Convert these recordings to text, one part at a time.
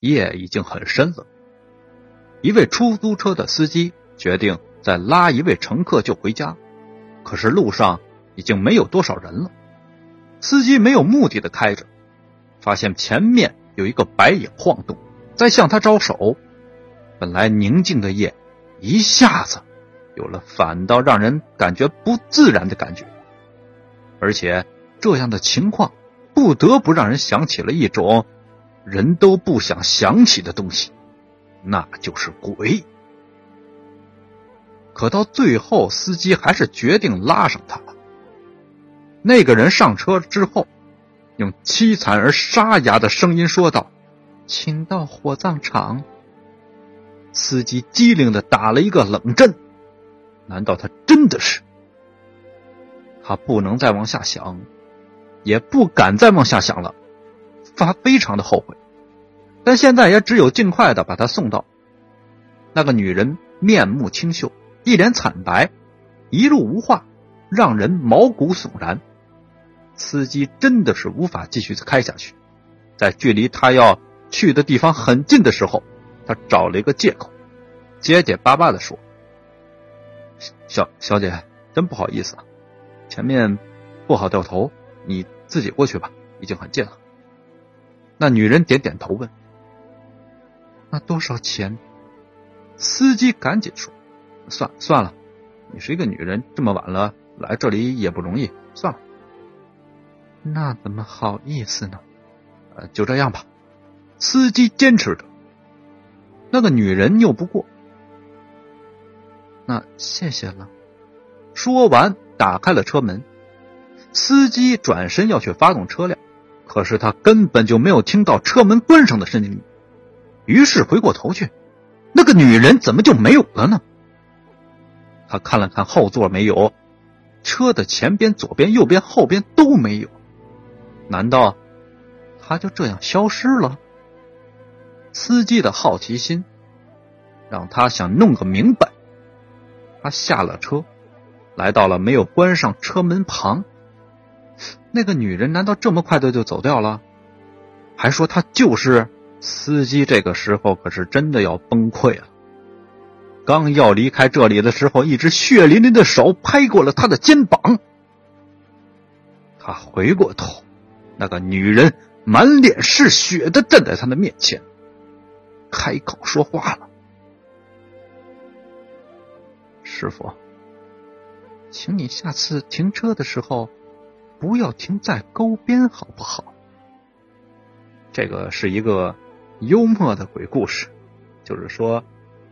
夜已经很深了。一位出租车的司机决定再拉一位乘客就回家，可是路上已经没有多少人了。司机没有目的的开着，发现前面有一个白影晃动，在向他招手。本来宁静的夜，一下子有了反倒让人感觉不自然的感觉，而且这样的情况不得不让人想起了一种人都不想想起的东西，那就是鬼。可到最后，司机还是决定拉上他了。那个人上车之后，用凄惨而沙哑的声音说道：“请到火葬场。”司机机灵的打了一个冷震，难道他真的是？他不能再往下想，也不敢再往下想了，他非常的后悔，但现在也只有尽快的把她送到。那个女人面目清秀，一脸惨白，一路无话，让人毛骨悚然。司机真的是无法继续开下去，在距离他要去的地方很近的时候，他找了一个借口，结结巴巴的说：“小小姐，真不好意思啊，前面不好掉头，你自己过去吧，已经很近了。”那女人点点头问：“那多少钱？”司机赶紧说：“算算了，你是一个女人，这么晚了来这里也不容易，算了。”那怎么好意思呢？呃，就这样吧。司机坚持着，那个女人拗不过。那谢谢了。说完，打开了车门。司机转身要去发动车辆，可是他根本就没有听到车门关上的声音，于是回过头去，那个女人怎么就没有了呢？他看了看后座，没有；车的前边、左边、右边、后边都没有。难道他就这样消失了？司机的好奇心让他想弄个明白。他下了车，来到了没有关上车门旁。那个女人难道这么快的就走掉了？还说他就是司机？这个时候可是真的要崩溃了。刚要离开这里的时候，一只血淋淋的手拍过了他的肩膀。他回过头。那个女人满脸是血的站在他的面前，开口说话了：“师傅，请你下次停车的时候不要停在沟边，好不好？”这个是一个幽默的鬼故事，就是说，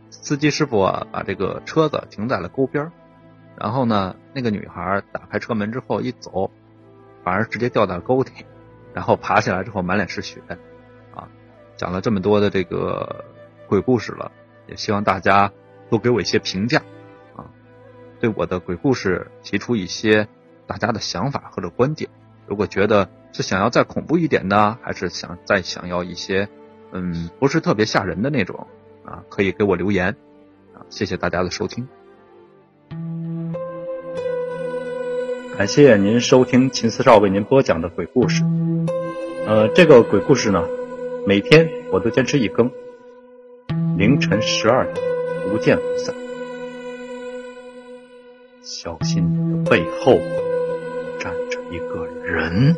司机师傅啊把这个车子停在了沟边，然后呢，那个女孩打开车门之后一走，反而直接掉到沟里。然后爬起来之后满脸是血，啊，讲了这么多的这个鬼故事了，也希望大家多给我一些评价，啊，对我的鬼故事提出一些大家的想法或者观点。如果觉得是想要再恐怖一点呢，还是想再想要一些嗯不是特别吓人的那种啊，可以给我留言，啊，谢谢大家的收听，感谢您收听秦四少为您播讲的鬼故事。呃，这个鬼故事呢，每天我都坚持一更，凌晨十二点，不见不散。小心你的背后站着一个人。